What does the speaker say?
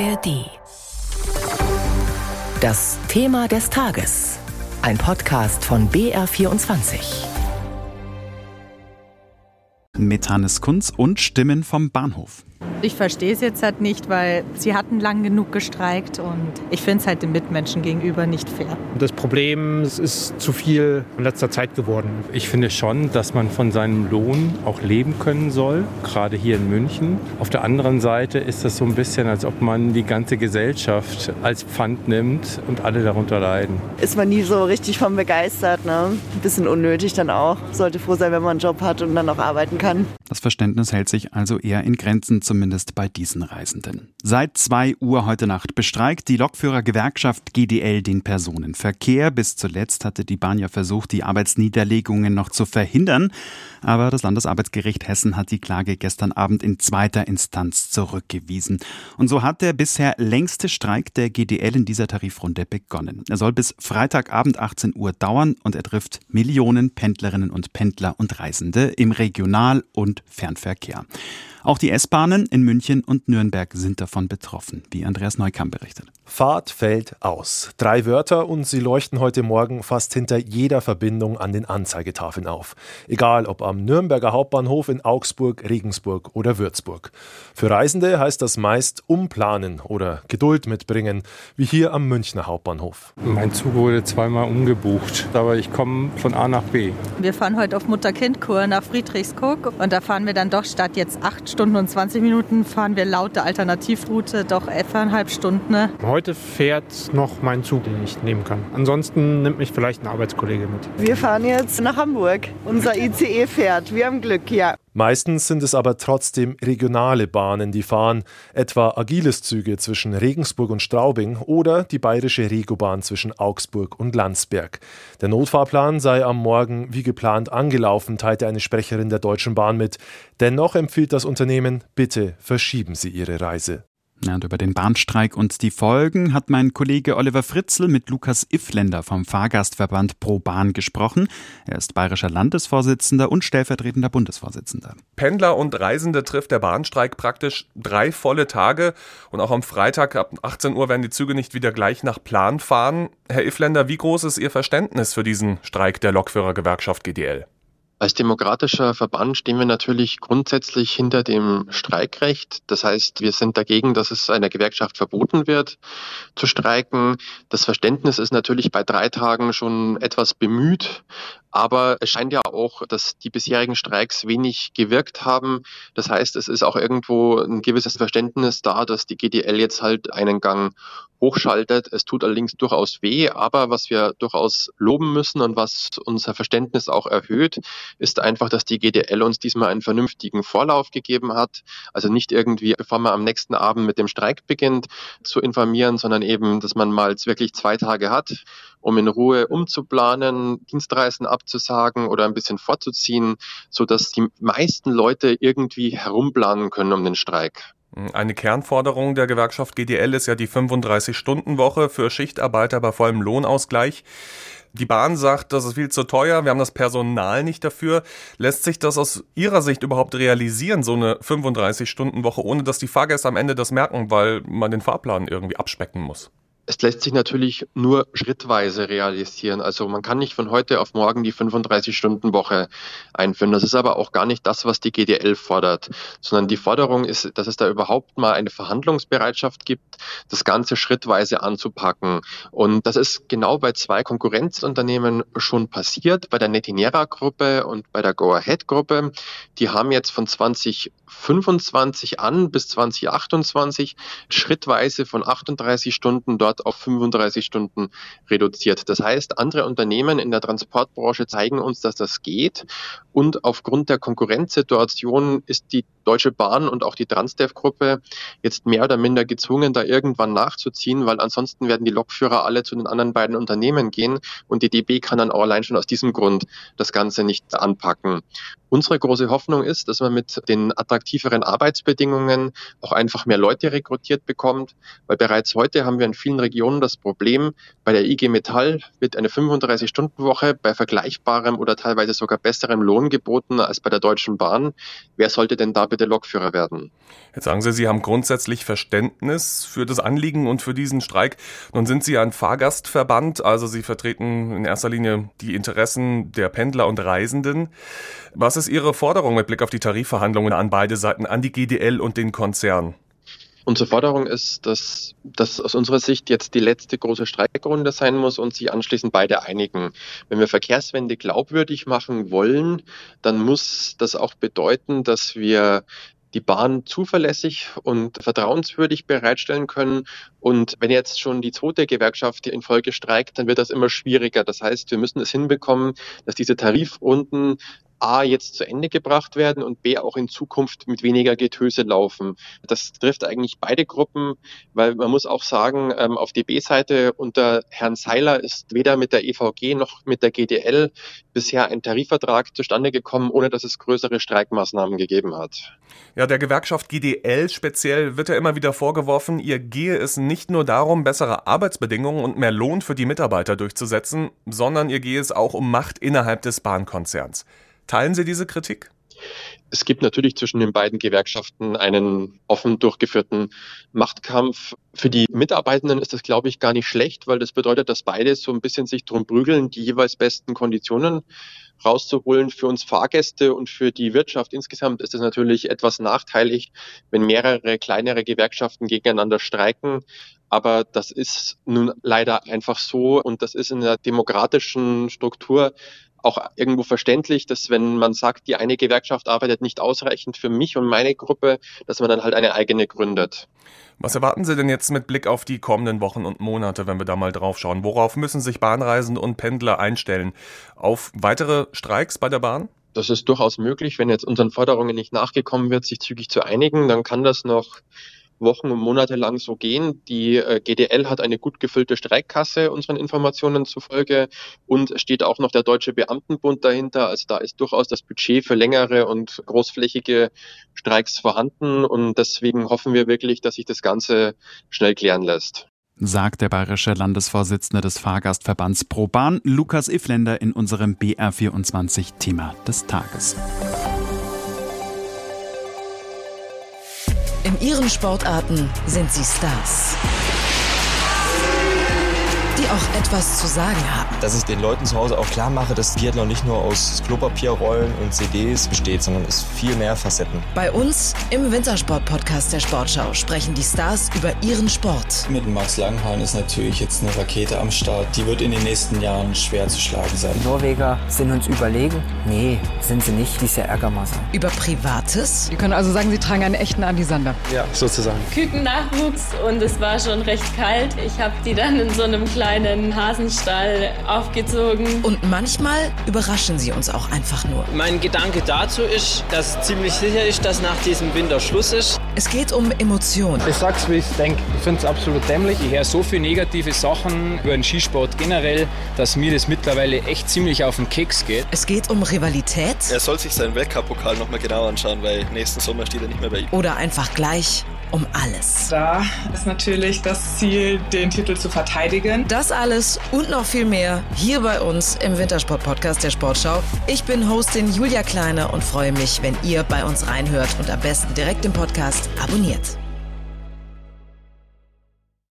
ARD. Das Thema des Tages. Ein Podcast von BR24. Mit Hannes Kunz und Stimmen vom Bahnhof. Ich verstehe es jetzt halt nicht, weil sie hatten lang genug gestreikt und ich finde es halt den Mitmenschen gegenüber nicht fair. Das Problem es ist zu viel in letzter Zeit geworden. Ich finde schon, dass man von seinem Lohn auch leben können soll, gerade hier in München. Auf der anderen Seite ist das so ein bisschen, als ob man die ganze Gesellschaft als Pfand nimmt und alle darunter leiden. Ist man nie so richtig von begeistert. Ne? Ein bisschen unnötig dann auch. Sollte froh sein, wenn man einen Job hat und dann auch arbeiten kann. Das Verständnis hält sich also eher in Grenzen, zumindest bei diesen Reisenden. Seit 2 Uhr heute Nacht bestreikt die Lokführergewerkschaft GDL den Personenverkehr. Bis zuletzt hatte die Bahn ja versucht, die Arbeitsniederlegungen noch zu verhindern. Aber das Landesarbeitsgericht Hessen hat die Klage gestern Abend in zweiter Instanz zurückgewiesen. Und so hat der bisher längste Streik der GDL in dieser Tarifrunde begonnen. Er soll bis Freitagabend 18 Uhr dauern und er trifft Millionen Pendlerinnen und Pendler und Reisende im Regional- und Fernverkehr. Auch die S-Bahnen in München und Nürnberg sind davon betroffen, wie Andreas Neukamp berichtet. Fahrt fällt aus. Drei Wörter und sie leuchten heute Morgen fast hinter jeder Verbindung an den Anzeigetafeln auf. Egal ob am Nürnberger Hauptbahnhof in Augsburg, Regensburg oder Würzburg. Für Reisende heißt das meist umplanen oder Geduld mitbringen, wie hier am Münchner Hauptbahnhof. Mein Zug wurde zweimal umgebucht, aber ich komme von A nach B. Wir fahren heute auf Mutter-Kind-Kur nach Friedrichskoog und da fahren wir dann doch statt jetzt acht Stunden und 20 Minuten fahren wir laut der Alternativroute doch elfeinhalb Stunden. Ne? Heute fährt noch mein Zug, den ich nehmen kann. Ansonsten nimmt mich vielleicht ein Arbeitskollege mit. Wir fahren jetzt nach Hamburg. Unser ICE fährt. Wir haben Glück, ja. Meistens sind es aber trotzdem regionale Bahnen, die fahren, etwa Agiles-Züge zwischen Regensburg und Straubing oder die bayerische Regobahn zwischen Augsburg und Landsberg. Der Notfahrplan sei am Morgen wie geplant angelaufen, teilte eine Sprecherin der Deutschen Bahn mit. Dennoch empfiehlt das Unternehmen, bitte verschieben Sie Ihre Reise. Ja, und über den Bahnstreik und die Folgen hat mein Kollege Oliver Fritzl mit Lukas Iffländer vom Fahrgastverband Pro Bahn gesprochen. Er ist bayerischer Landesvorsitzender und stellvertretender Bundesvorsitzender. Pendler und Reisende trifft der Bahnstreik praktisch drei volle Tage. Und auch am Freitag ab 18 Uhr werden die Züge nicht wieder gleich nach Plan fahren. Herr Iffländer, wie groß ist Ihr Verständnis für diesen Streik der Lokführergewerkschaft GDL? Als demokratischer Verband stehen wir natürlich grundsätzlich hinter dem Streikrecht. Das heißt, wir sind dagegen, dass es einer Gewerkschaft verboten wird, zu streiken. Das Verständnis ist natürlich bei drei Tagen schon etwas bemüht. Aber es scheint ja auch, dass die bisherigen Streiks wenig gewirkt haben. Das heißt, es ist auch irgendwo ein gewisses Verständnis da, dass die GDL jetzt halt einen Gang hochschaltet. Es tut allerdings durchaus weh, aber was wir durchaus loben müssen und was unser Verständnis auch erhöht, ist einfach, dass die GDL uns diesmal einen vernünftigen Vorlauf gegeben hat. Also nicht irgendwie, bevor man am nächsten Abend mit dem Streik beginnt, zu informieren, sondern eben, dass man mal wirklich zwei Tage hat, um in Ruhe umzuplanen, Dienstreisen abzusagen oder ein bisschen vorzuziehen, so dass die meisten Leute irgendwie herumplanen können um den Streik. Eine Kernforderung der Gewerkschaft GDL ist ja die 35-Stunden-Woche für Schichtarbeiter bei vollem Lohnausgleich. Die Bahn sagt, das ist viel zu teuer, wir haben das Personal nicht dafür. Lässt sich das aus Ihrer Sicht überhaupt realisieren, so eine 35-Stunden-Woche, ohne dass die Fahrgäste am Ende das merken, weil man den Fahrplan irgendwie abspecken muss? Es lässt sich natürlich nur schrittweise realisieren. Also man kann nicht von heute auf morgen die 35-Stunden-Woche einführen. Das ist aber auch gar nicht das, was die GDL fordert, sondern die Forderung ist, dass es da überhaupt mal eine Verhandlungsbereitschaft gibt, das Ganze schrittweise anzupacken. Und das ist genau bei zwei Konkurrenzunternehmen schon passiert, bei der Netinera-Gruppe und bei der Go-Ahead-Gruppe. Die haben jetzt von 2025 an bis 2028 schrittweise von 38 Stunden dort auf 35 Stunden reduziert. Das heißt, andere Unternehmen in der Transportbranche zeigen uns, dass das geht. Und aufgrund der Konkurrenzsituation ist die Deutsche Bahn und auch die Transdev-Gruppe jetzt mehr oder minder gezwungen, da irgendwann nachzuziehen, weil ansonsten werden die Lokführer alle zu den anderen beiden Unternehmen gehen und die DB kann dann auch allein schon aus diesem Grund das Ganze nicht anpacken. Unsere große Hoffnung ist, dass man mit den attraktiveren Arbeitsbedingungen auch einfach mehr Leute rekrutiert bekommt, weil bereits heute haben wir in vielen Regionen das Problem, bei der IG Metall wird eine 35-Stunden-Woche bei vergleichbarem oder teilweise sogar besserem Lohn geboten als bei der Deutschen Bahn. Wer sollte denn da bitte Lokführer werden. Jetzt sagen Sie, Sie haben grundsätzlich Verständnis für das Anliegen und für diesen Streik. Nun sind Sie ein Fahrgastverband, also Sie vertreten in erster Linie die Interessen der Pendler und Reisenden. Was ist Ihre Forderung mit Blick auf die Tarifverhandlungen an beide Seiten, an die GDL und den Konzern? Unsere Forderung ist, dass das aus unserer Sicht jetzt die letzte große Streikrunde sein muss und sich anschließend beide einigen. Wenn wir Verkehrswende glaubwürdig machen wollen, dann muss das auch bedeuten, dass wir die Bahn zuverlässig und vertrauenswürdig bereitstellen können. Und wenn jetzt schon die zweite Gewerkschaft in Folge streikt, dann wird das immer schwieriger. Das heißt, wir müssen es hinbekommen, dass diese Tarifrunden A jetzt zu Ende gebracht werden und B auch in Zukunft mit weniger Getöse laufen. Das trifft eigentlich beide Gruppen, weil man muss auch sagen, ähm, auf DB-Seite unter Herrn Seiler ist weder mit der EVG noch mit der GDL bisher ein Tarifvertrag zustande gekommen, ohne dass es größere Streikmaßnahmen gegeben hat. Ja, der Gewerkschaft GDL speziell wird ja immer wieder vorgeworfen, ihr gehe es nicht nur darum, bessere Arbeitsbedingungen und mehr Lohn für die Mitarbeiter durchzusetzen, sondern ihr gehe es auch um Macht innerhalb des Bahnkonzerns. Teilen Sie diese Kritik? Es gibt natürlich zwischen den beiden Gewerkschaften einen offen durchgeführten Machtkampf. Für die Mitarbeitenden ist das, glaube ich, gar nicht schlecht, weil das bedeutet, dass beide so ein bisschen sich drum prügeln, die jeweils besten Konditionen rauszuholen. Für uns Fahrgäste und für die Wirtschaft insgesamt ist es natürlich etwas nachteilig, wenn mehrere kleinere Gewerkschaften gegeneinander streiken. Aber das ist nun leider einfach so und das ist in der demokratischen Struktur auch irgendwo verständlich, dass wenn man sagt, die eine Gewerkschaft arbeitet nicht ausreichend für mich und meine Gruppe, dass man dann halt eine eigene gründet. Was erwarten Sie denn jetzt mit Blick auf die kommenden Wochen und Monate, wenn wir da mal drauf schauen? Worauf müssen sich Bahnreisende und Pendler einstellen? Auf weitere Streiks bei der Bahn? Das ist durchaus möglich, wenn jetzt unseren Forderungen nicht nachgekommen wird, sich zügig zu einigen, dann kann das noch Wochen und Monate lang so gehen. Die äh, GDL hat eine gut gefüllte Streikkasse unseren Informationen zufolge und steht auch noch der Deutsche Beamtenbund dahinter. Also da ist durchaus das Budget für längere und großflächige Streiks vorhanden und deswegen hoffen wir wirklich, dass sich das Ganze schnell klären lässt sagt der bayerische Landesvorsitzende des Fahrgastverbands ProBahn, Lukas Ifländer, in unserem BR24 Thema des Tages. Ihren Sportarten sind sie Stars die auch etwas zu sagen haben. Dass ich den Leuten zu Hause auch klar mache, dass Biathlon nicht nur aus Klopapierrollen und CDs besteht, sondern es viel mehr Facetten. Bei uns im Wintersport-Podcast der Sportschau sprechen die Stars über ihren Sport. Mit Max Langhahn ist natürlich jetzt eine Rakete am Start. Die wird in den nächsten Jahren schwer zu schlagen sein. Die Norweger sind uns überlegen? Nee, sind sie nicht. Die ist ja Ärgermasse. Über Privates? Sie können also sagen, Sie tragen einen echten Andisander. Ja, sozusagen. Kükennachwuchs und es war schon recht kalt. Ich habe die dann in so einem kleinen kleinen Hasenstall aufgezogen. Und manchmal überraschen sie uns auch einfach nur. Mein Gedanke dazu ist, dass ziemlich sicher ist, dass nach diesem Winter Schluss ist. Es geht um Emotionen. Ich sag's, wie ich denke. Ich finde es absolut dämlich. Ich höre so viele negative Sachen über den Skisport generell, dass mir das mittlerweile echt ziemlich auf den Keks geht. Es geht um Rivalität. Er soll sich seinen Weltcup-Pokal nochmal genau anschauen, weil nächsten Sommer steht er nicht mehr bei ihm. Oder einfach gleich um alles. Da ist natürlich das Ziel, den Titel zu verteidigen. Das alles und noch viel mehr hier bei uns im Wintersport-Podcast der Sportschau. Ich bin Hostin Julia Kleine und freue mich, wenn ihr bei uns reinhört und am besten direkt im Podcast abonniert.